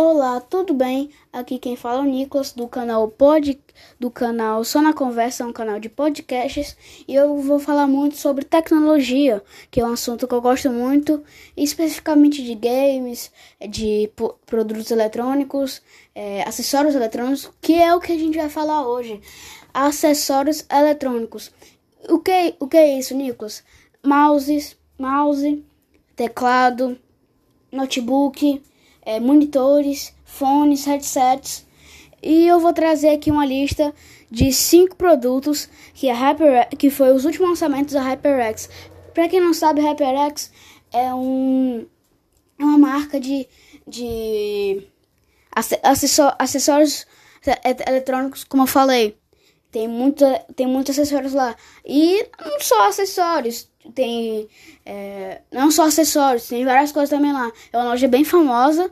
Olá, tudo bem? Aqui quem fala é o Nicolas do canal Pod, do canal Só na Conversa, um canal de podcasts, e eu vou falar muito sobre tecnologia, que é um assunto que eu gosto muito, especificamente de games, de produtos eletrônicos, é, acessórios eletrônicos, que é o que a gente vai falar hoje. Acessórios eletrônicos. O que, o que é isso, Nicolas? Mouse, mouse, teclado, notebook é, monitores, fones, headsets. E eu vou trazer aqui uma lista de cinco produtos que a Hyper, que foi os últimos lançamentos da HyperX. Para quem não sabe, HyperX é um é uma marca de de acessórios eletrônicos, como eu falei. Tem, muita, tem muitos acessórios lá. E não só acessórios, tem. É, não só acessórios, tem várias coisas também lá. É uma loja bem famosa.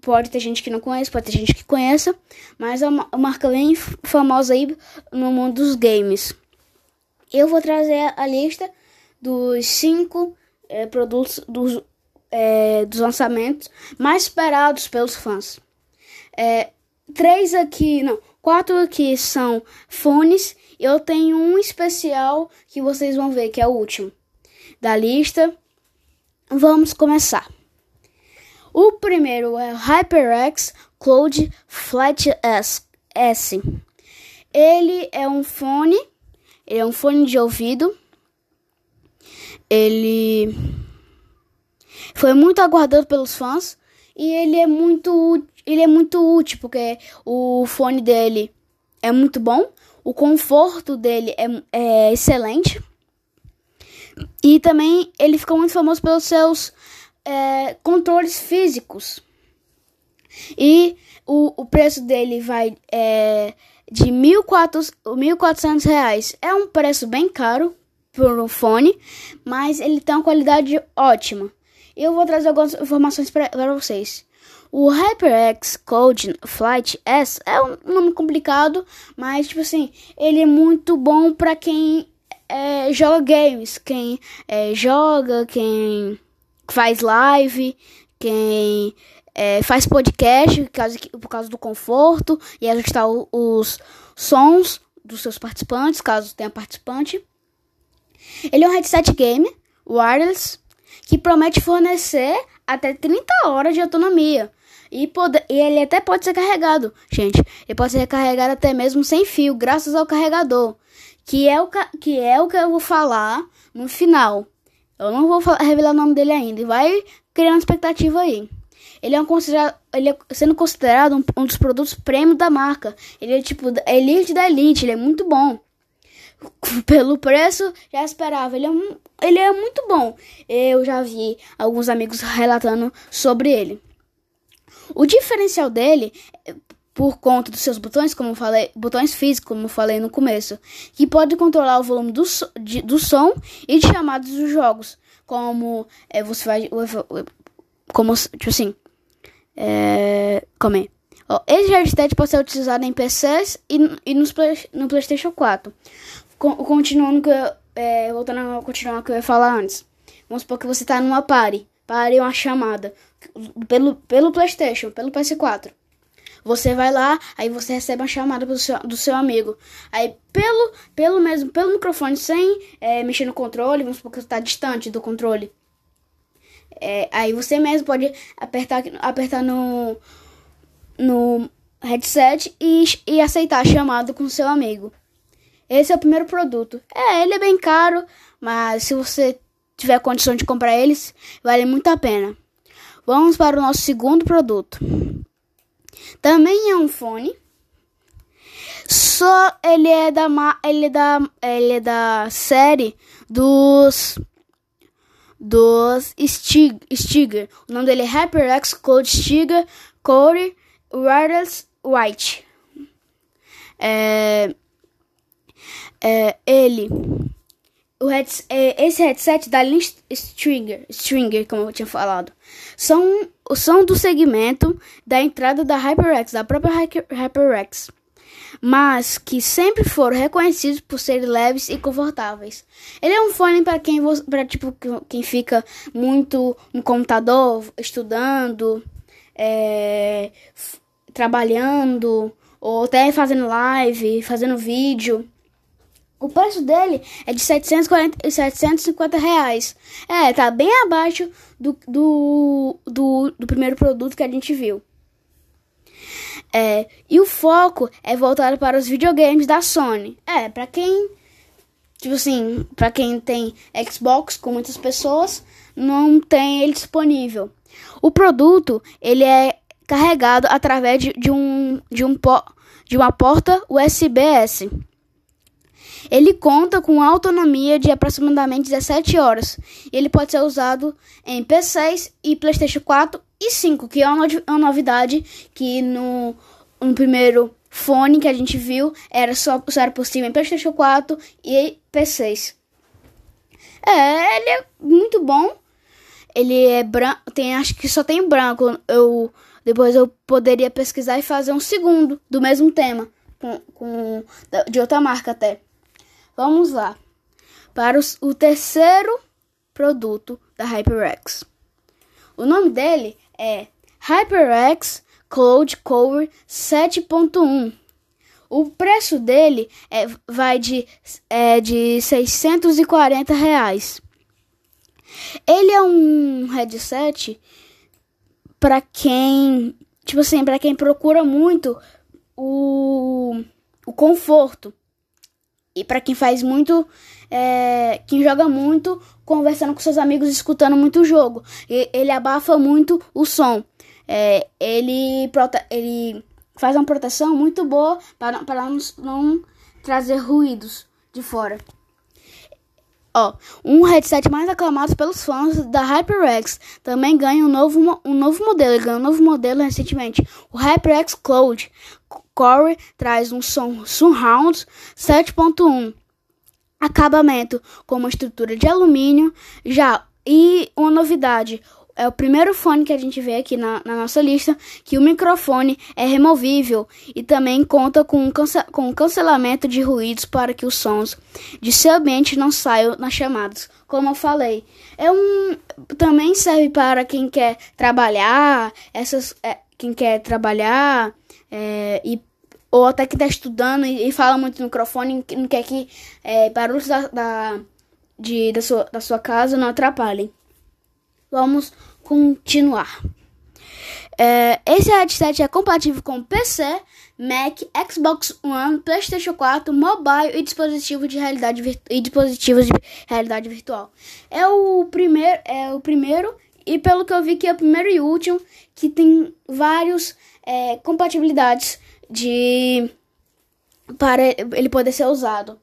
Pode ter gente que não conhece, pode ter gente que conheça. Mas é uma, marca bem famosa aí no mundo dos games. Eu vou trazer a lista dos cinco é, produtos dos, é, dos lançamentos mais esperados pelos fãs. É, três aqui, não, Quatro aqui são fones. Eu tenho um especial que vocês vão ver, que é o último da lista. Vamos começar. O primeiro é o HyperX Cloud Flat S. Ele é um fone, ele é um fone de ouvido. Ele foi muito aguardado pelos fãs e ele é muito ele é muito útil, porque o fone dele é muito bom, o conforto dele é, é excelente. E também ele ficou muito famoso pelos seus é, controles físicos. E o, o preço dele vai é, de 1.400 reais. É um preço bem caro por um fone, mas ele tem uma qualidade ótima. Eu vou trazer algumas informações para vocês. O HyperX Code Flight S é um nome complicado, mas tipo assim, ele é muito bom para quem é, joga games, quem é, joga, quem faz live, quem é, faz podcast por causa, por causa do conforto e ajustar os sons dos seus participantes, caso tenha participante. Ele é um headset game wireless que promete fornecer até 30 horas de autonomia. E, pode, e ele até pode ser carregado, gente. Ele pode ser carregado até mesmo sem fio, graças ao carregador. Que é o que, é o que eu vou falar no final. Eu não vou revelar o nome dele ainda. Vai criando expectativa aí. Ele é, um considerado, ele é sendo considerado um, um, dos produtos prêmio da marca. Ele é tipo elite da elite. Ele é muito bom. Pelo preço, já esperava. Ele é, ele é muito bom. Eu já vi alguns amigos relatando sobre ele. O diferencial dele, por conta dos seus botões, como falei, botões físicos, como falei no começo, que pode controlar o volume do, de, do som e de chamadas dos jogos, como é, você vai, como tipo assim, é, como é? Ó, esse headset pode ser utilizado em PCs e, e nos play, no PlayStation 4. continuando que é, voltando a continuar o que eu ia falar antes. Vamos supor que você está numa party, party é uma chamada pelo, pelo PlayStation, pelo PS4. Você vai lá, aí você recebe uma chamada do seu, do seu amigo. Aí, pelo, pelo mesmo, pelo microfone, sem é, mexer no controle, vamos supor que você está distante do controle. É, aí você mesmo pode apertar, apertar no, no headset e, e aceitar a chamada com seu amigo. Esse é o primeiro produto. É, ele é bem caro, mas se você tiver condição de comprar eles, vale muito a pena. Vamos para o nosso segundo produto. Também é um fone. Só ele é da ele é da ele é da série dos dos Stig. O nome dele é HyperX Code Stiger Core Wireless White. É, é, ele o head, é, esse headset da linha Stringer, Stringer, como eu tinha falado, são, são do segmento da entrada da HyperX, da própria HyperX, mas que sempre foram reconhecidos por serem leves e confortáveis. Ele é um fone para quem, para tipo, quem fica muito no computador, estudando, é, trabalhando, ou até fazendo live, fazendo vídeo. O preço dele é de 740, 750 reais. É, tá bem abaixo do, do, do, do primeiro produto que a gente viu. É, e o foco é voltado para os videogames da Sony. É, para quem, tipo assim, para quem tem Xbox com muitas pessoas, não tem ele disponível. O produto, ele é carregado através de, de um de um de uma porta USB-S. Ele conta com autonomia de aproximadamente 17 horas. Ele pode ser usado em P6 e PlayStation 4 e 5, que é uma, novidade que no, no primeiro fone que a gente viu era só, só era possível em PlayStation 4 e P6. É, ele é muito bom. Ele é branco, tem acho que só tem branco. Eu depois eu poderia pesquisar e fazer um segundo do mesmo tema com, com de outra marca até. Vamos lá. Para os, o terceiro produto da HyperX. O nome dele é HyperX Cloud Cover 7.1. O preço dele é, vai de, é, de 640 reais. Ele é um headset para quem, tipo assim, para quem procura muito o, o conforto. E para quem faz muito, é, quem joga muito, conversando com seus amigos, escutando muito o jogo. E, ele abafa muito o som. É, ele, ele faz uma proteção muito boa para, para não, não trazer ruídos de fora. Ó, um headset mais aclamado pelos fãs da HyperX também ganha um novo, um novo modelo. Ele ganhou um novo modelo recentemente. O HyperX Cloud Core traz um som Surround 7.1 acabamento com uma estrutura de alumínio. Já e uma novidade, é o primeiro fone que a gente vê aqui na, na, nossa lista que o microfone é removível e também conta com um, cance com um cancelamento de ruídos para que os sons de seu ambiente não saiam nas chamadas. Como eu falei, é um também serve para quem quer trabalhar, essas é, quem quer trabalhar é, e ou até que está estudando e, e, fala muito no microfone não quer que é, barulhos da, da, de, da, sua, da sua casa não atrapalhem. Vamos continuar. É, esse headset é compatível com PC, Mac, Xbox One, PlayStation 4, mobile e dispositivos de realidade e dispositivos de realidade virtual. É o primeiro, é o primeiro e pelo que eu vi que é o primeiro e último que tem vários é, compatibilidades de para ele poder ser usado.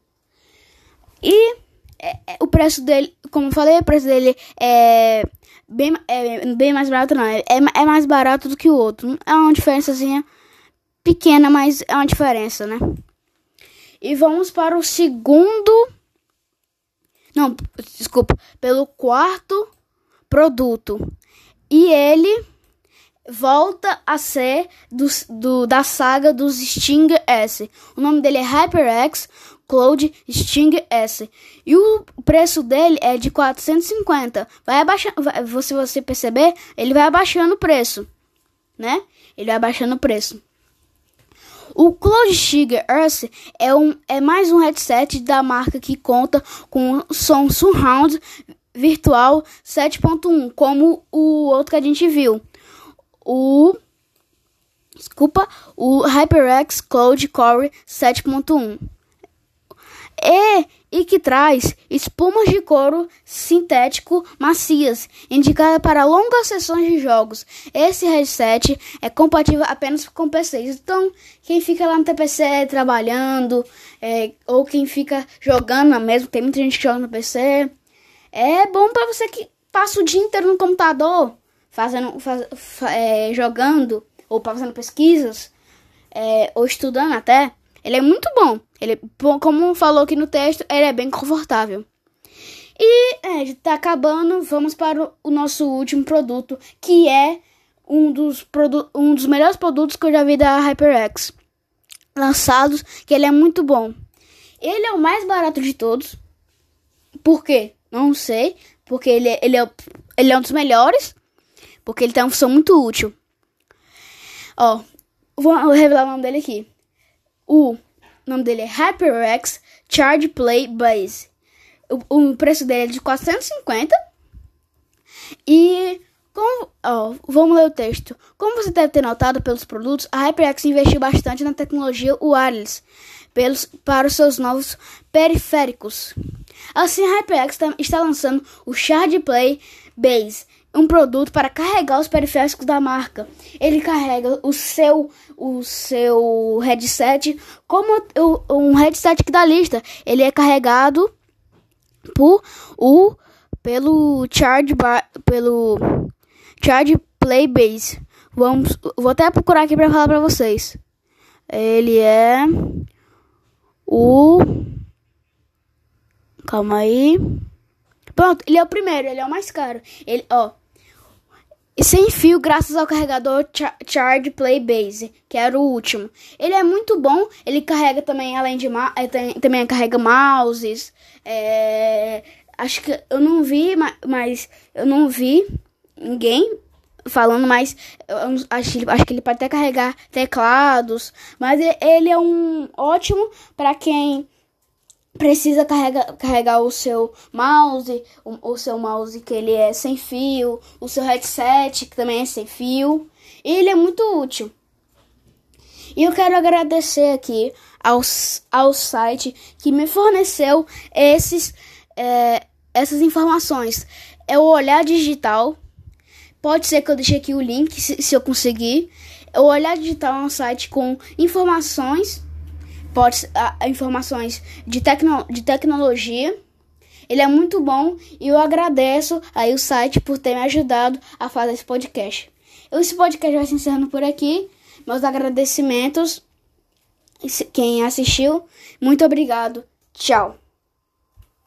E é, é, o preço dele, como eu falei, o preço dele é bem, é, bem mais barato, não. É, é mais barato do que o outro. É uma diferençazinha pequena, mas é uma diferença, né? E vamos para o segundo. Não, desculpa. Pelo quarto produto. E ele volta a ser do, do, da saga dos Sting S. O nome dele é HyperX Cloud Sting S. E o preço dele é de 450. Vai abaixando, se você perceber, ele vai abaixando o preço, né? Ele vai abaixando o preço. O Cloud Sting S é, um, é mais um headset da marca que conta com som surround virtual 7.1, como o outro que a gente viu o desculpa, o HyperX Cloud Core 7.1. E, e que traz espumas de couro sintético macias, indicada para longas sessões de jogos. Esse headset é compatível apenas com PCs. Então, quem fica lá no TPC trabalhando, é, ou quem fica jogando mesmo, tem muita gente que joga no PC, é bom para você que passa o dia inteiro no computador fazendo, faz, é, jogando ou fazendo pesquisas é, ou estudando até, ele é muito bom. Ele, como falou aqui no texto, ele é bem confortável. E é, tá acabando, vamos para o nosso último produto, que é um dos, um dos melhores produtos que eu já vi da HyperX lançados, que ele é muito bom. Ele é o mais barato de todos. Por quê? Não sei. Porque ele, ele, é, ele é um dos melhores porque ele tem uma função muito útil. Ó, vou revelar o nome dele aqui. O nome dele é HyperX Charge Play Base. O, o preço dele é de 450. E como, ó, vamos ler o texto. Como você deve ter notado pelos produtos, a HyperX investiu bastante na tecnologia wireless pelos, para os seus novos periféricos. Assim, a HyperX tá, está lançando o Charge Play Base, um produto para carregar os periféricos da marca. Ele carrega o seu o seu headset como um headset aqui da lista. Ele é carregado por o pelo charge pelo charge play base. Vamos, vou até procurar aqui para falar para vocês. Ele é o Calma aí. Pronto, ele é o primeiro, ele é o mais caro. Ele, ó, sem fio graças ao carregador Char Charge Play Base, que era o último. Ele é muito bom, ele carrega também, além de é, também carrega mouses. É, acho que eu não vi, mas eu não vi ninguém falando, mas acho, acho que ele pode até carregar teclados. Mas ele é um ótimo para quem precisa carregar, carregar o seu mouse, o, o, seu mouse que ele é sem fio, o seu headset que também é sem fio. E ele é muito útil. E eu quero agradecer aqui ao, ao site que me forneceu esses, é, essas informações. É o Olhar Digital. Pode ser que eu deixe aqui o link se, se eu conseguir. O Olhar Digital é um site com informações pode, a, a informações de, tecno, de tecnologia. Ele é muito bom e eu agradeço aí o site por ter me ajudado a fazer esse podcast. Esse podcast vai se encerrando por aqui. Meus agradecimentos. Quem assistiu, muito obrigado. Tchau.